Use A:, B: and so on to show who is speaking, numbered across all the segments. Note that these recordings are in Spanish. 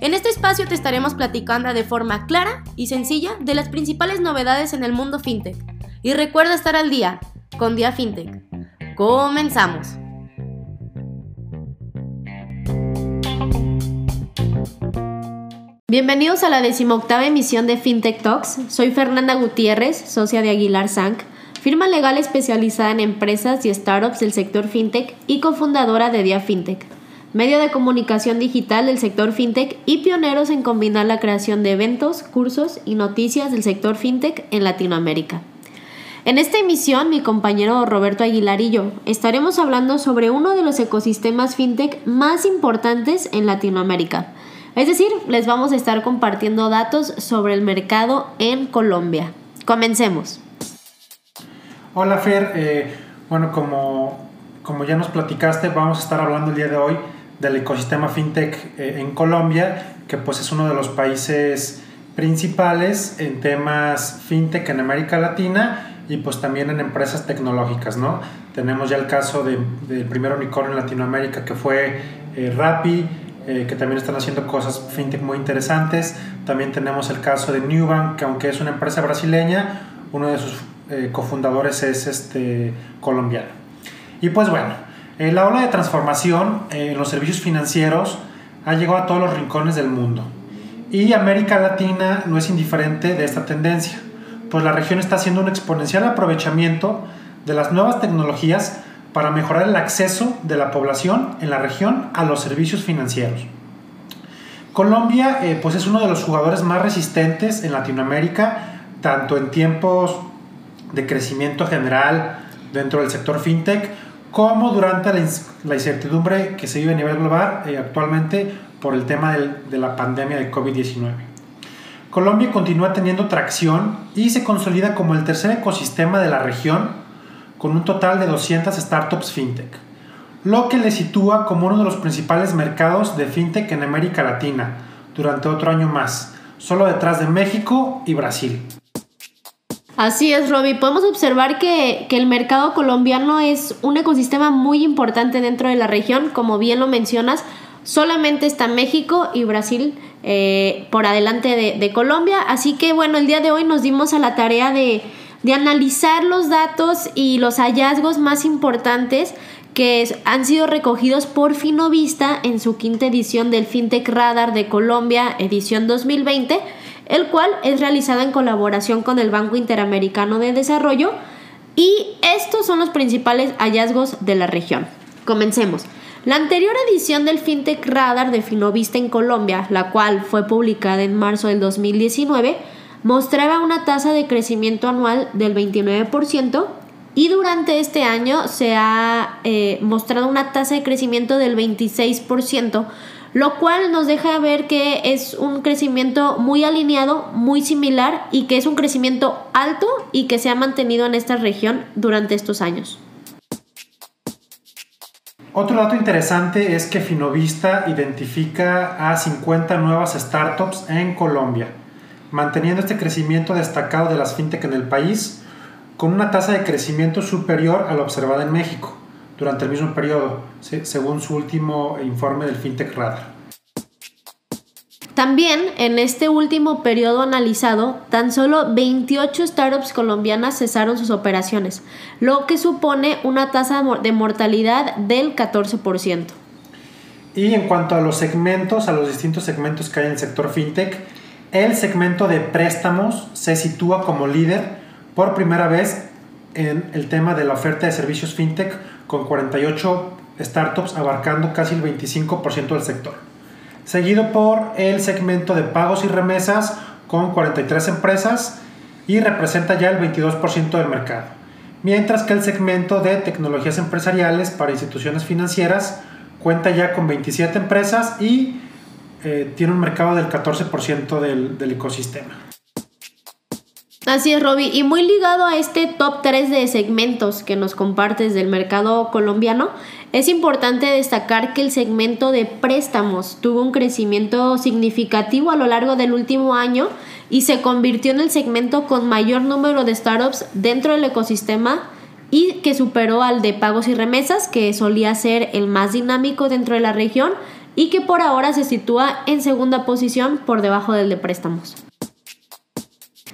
A: En este espacio te estaremos platicando de forma clara y sencilla de las principales novedades en el mundo FinTech. Y recuerda estar al día con Dia FinTech. Comenzamos. Bienvenidos a la decimoctava emisión de FinTech Talks. Soy Fernanda Gutiérrez, socia de Aguilar Sank, firma legal especializada en empresas y startups del sector FinTech y cofundadora de Dia FinTech, medio de comunicación digital del sector FinTech y pioneros en combinar la creación de eventos, cursos y noticias del sector FinTech en Latinoamérica. En esta emisión, mi compañero Roberto Aguilar y yo estaremos hablando sobre uno de los ecosistemas FinTech más importantes en Latinoamérica es decir, les vamos a estar compartiendo datos sobre el mercado en Colombia. Comencemos.
B: Hola Fer, eh, bueno, como, como ya nos platicaste, vamos a estar hablando el día de hoy del ecosistema fintech eh, en Colombia, que pues es uno de los países principales en temas fintech en América Latina y pues también en empresas tecnológicas, ¿no? Tenemos ya el caso del primer unicornio en Latinoamérica que fue eh, Rappi, eh, que también están haciendo cosas fintech muy interesantes. También tenemos el caso de Newbank, que aunque es una empresa brasileña, uno de sus eh, cofundadores es este, colombiano. Y pues bueno, eh, la ola de transformación en los servicios financieros ha llegado a todos los rincones del mundo. Y América Latina no es indiferente de esta tendencia, pues la región está haciendo un exponencial aprovechamiento de las nuevas tecnologías para mejorar el acceso de la población en la región a los servicios financieros. Colombia eh, pues es uno de los jugadores más resistentes en Latinoamérica, tanto en tiempos de crecimiento general dentro del sector fintech, como durante la, incertidumbre que se vive a nivel global eh, actualmente por el tema de la pandemia de COVID-19. Colombia continúa teniendo tracción y se consolida como el tercer ecosistema de la región con un total de 200 startups fintech, lo que le sitúa como uno de los principales mercados de fintech en América Latina durante otro año más, solo detrás de México y Brasil.
A: Así es, Robbie. Podemos observar que, el mercado colombiano es un ecosistema muy importante dentro de la región, como bien lo mencionas. Solamente está México y Brasil eh, por adelante de, de Colombia. Así que bueno, el día de hoy nos dimos a la tarea de, de analizar los datos y los hallazgos más importantes que han sido recogidos por Finovista en su quinta edición del FinTech Radar de Colombia, edición 2020, el cual es realizado en colaboración con el Banco Interamericano de Desarrollo y estos son los principales hallazgos de la región. Comencemos. La anterior edición del FinTech Radar de Finovista en Colombia, la cual fue publicada en marzo del 2019, mostraba una tasa de crecimiento anual del 29% y durante este año se ha eh, mostrado una tasa de crecimiento del 26%, lo cual nos deja ver que es un crecimiento muy alineado, muy similar y que es un crecimiento alto y que se ha mantenido en esta región durante estos años.
B: Otro dato interesante es que Finovista identifica a 50 nuevas startups en Colombia manteniendo este crecimiento destacado de las fintech en el país, con una tasa de crecimiento superior a la observada en México durante el mismo periodo, según su último informe del FinTech Radar.
A: También en este último periodo analizado, tan solo 28 startups colombianas cesaron sus operaciones, lo que supone una tasa de mortalidad del 14%.
B: Y en cuanto a los segmentos, a los distintos segmentos que hay en el sector fintech, el segmento de préstamos se sitúa como líder por primera vez en el tema de la oferta de servicios fintech con 48 startups abarcando casi el 25% del sector. Seguido por el segmento de pagos y remesas con 43 empresas y representa ya el 22% del mercado. Mientras que el segmento de tecnologías empresariales para instituciones financieras cuenta ya con 27 empresas y eh, tiene un mercado del 14% del, del ecosistema.
A: Así es, Robbie. Y muy ligado a este top 3 de segmentos que nos compartes del mercado colombiano, es importante destacar que el segmento de préstamos tuvo un crecimiento significativo a lo largo del último año y se convirtió en el segmento con mayor número de startups dentro del ecosistema y que superó al de pagos y remesas, que solía ser el más dinámico dentro de la región y que por ahora se sitúa en segunda posición por debajo del de préstamos.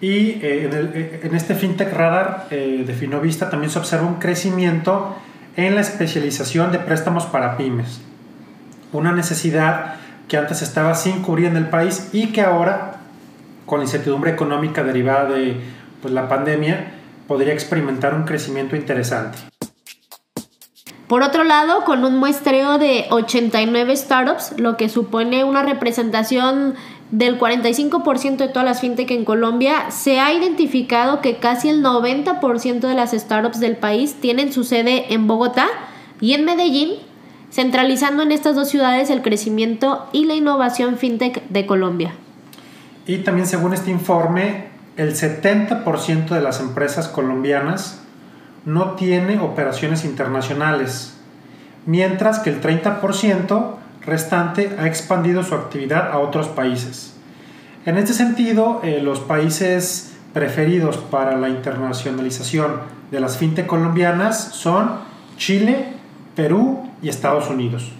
B: Y eh, eh, en, este FinTech Radar eh, de Finovista también se observa un crecimiento en la especialización de préstamos para pymes. Una necesidad que antes estaba sin cubrir en el país y que ahora, con la incertidumbre económica derivada de pues, la pandemia, podría experimentar un crecimiento interesante.
A: Por otro lado, con un muestreo de 89 startups, lo que supone una representación del 45% de todas las fintech en Colombia, se ha identificado que casi el 90% de las startups del país tienen su sede en Bogotá y en Medellín, centralizando en estas dos ciudades el crecimiento y la innovación fintech de Colombia.
B: Y también según este informe, el 70% de las empresas colombianas no tiene operaciones internacionales, mientras que el 30% restante ha expandido su actividad a otros países. En este sentido, eh, los países preferidos para la internacionalización de las fintech colombianas son Chile, Perú y Estados Unidos.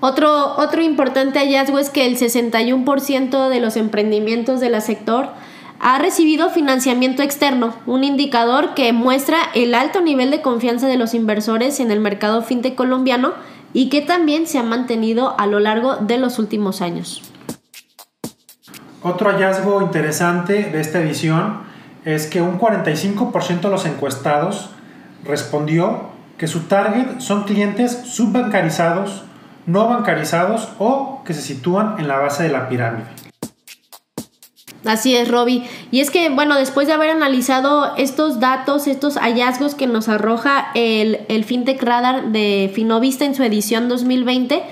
A: Otro, otro importante hallazgo es que el 61% de los emprendimientos del sector ha recibido financiamiento externo, un indicador que muestra el alto nivel de confianza de los inversores en el mercado fintech colombiano y que también se ha mantenido a lo largo de los últimos años.
B: Otro hallazgo interesante de esta edición es que un 45% de los encuestados respondió que su target son clientes subbancarizados, no bancarizados o que se sitúan en la base de la pirámide.
A: Así es, Robbie. Y es que, bueno, después de haber analizado estos datos, estos hallazgos que nos arroja el, el FinTech Radar de Finovista en su edición 2020,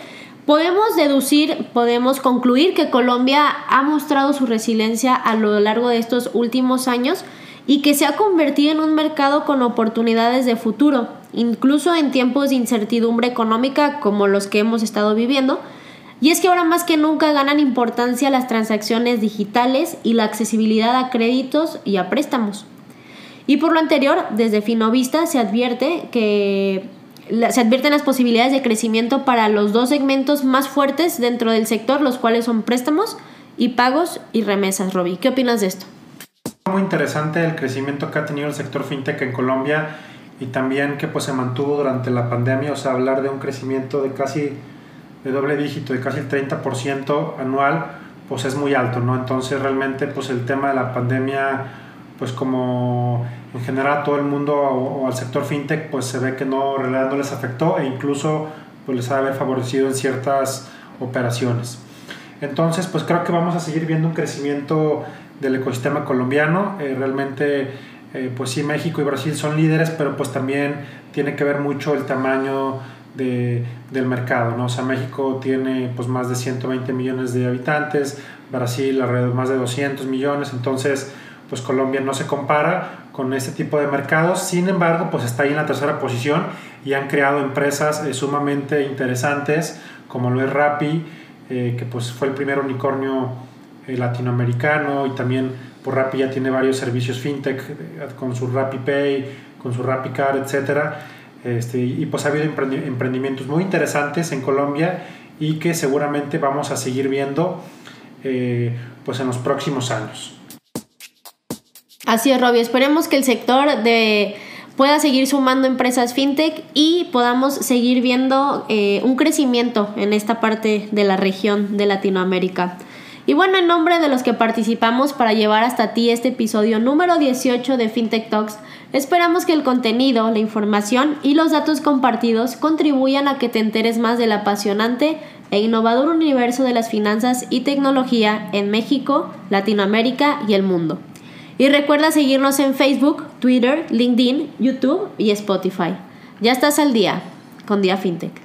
A: podemos deducir, podemos concluir que Colombia ha mostrado su resiliencia a lo largo de estos últimos años y que se ha convertido en un mercado con oportunidades de futuro, incluso en tiempos de incertidumbre económica como los que hemos estado viviendo y es que ahora más que nunca ganan importancia las transacciones digitales y la accesibilidad a créditos y a préstamos. Y por lo anterior, desde Finovista se advierte que se advierten las posibilidades de crecimiento para los dos segmentos más fuertes dentro del sector, los cuales son préstamos y pagos y remesas. Roby, ¿qué opinas de esto?
B: Muy interesante el crecimiento que ha tenido el sector fintech en Colombia y también que pues se mantuvo durante la pandemia, o sea, hablar de un crecimiento de casi de doble dígito de casi el 30% anual, pues es muy alto, ¿no? Entonces realmente pues el tema de la pandemia, pues como en general a todo el mundo o, al sector fintech, pues se ve que no, no les afectó e incluso pues les ha haber favorecido en ciertas operaciones. Entonces pues creo que vamos a seguir viendo un crecimiento del ecosistema colombiano, eh, realmente eh, pues sí México y Brasil son líderes, pero pues también tiene que ver mucho el tamaño de, del mercado. ¿no? O sea, México tiene pues, más de 120 millones de habitantes, Brasil alrededor más de 200 millones, entonces pues Colombia no se compara con este tipo de mercados, sin embargo pues está ahí en la tercera posición y han creado empresas eh, sumamente interesantes como lo es Rappi, eh, que pues fue el primer unicornio eh, latinoamericano y también por Rappi ya tiene varios servicios fintech con su Rappi Pay, con su Rappi Card, etcétera este, y pues ha habido emprendimientos muy interesantes en Colombia y que seguramente vamos a seguir viendo eh, pues en los próximos años.
A: Así es, Robbie. Esperemos que el sector de pueda seguir sumando empresas fintech y podamos seguir viendo eh, un crecimiento en esta parte de la región de Latinoamérica. Y bueno, en nombre de los que participamos para llevar hasta ti este episodio número 18 de FinTech Talks, esperamos que el contenido, la información y los datos compartidos contribuyan a que te enteres más del apasionante e innovador universo de las finanzas y tecnología en México, Latinoamérica y el mundo. Y recuerda seguirnos en Facebook, Twitter, LinkedIn, YouTube y Spotify. Ya estás al día con Día FinTech.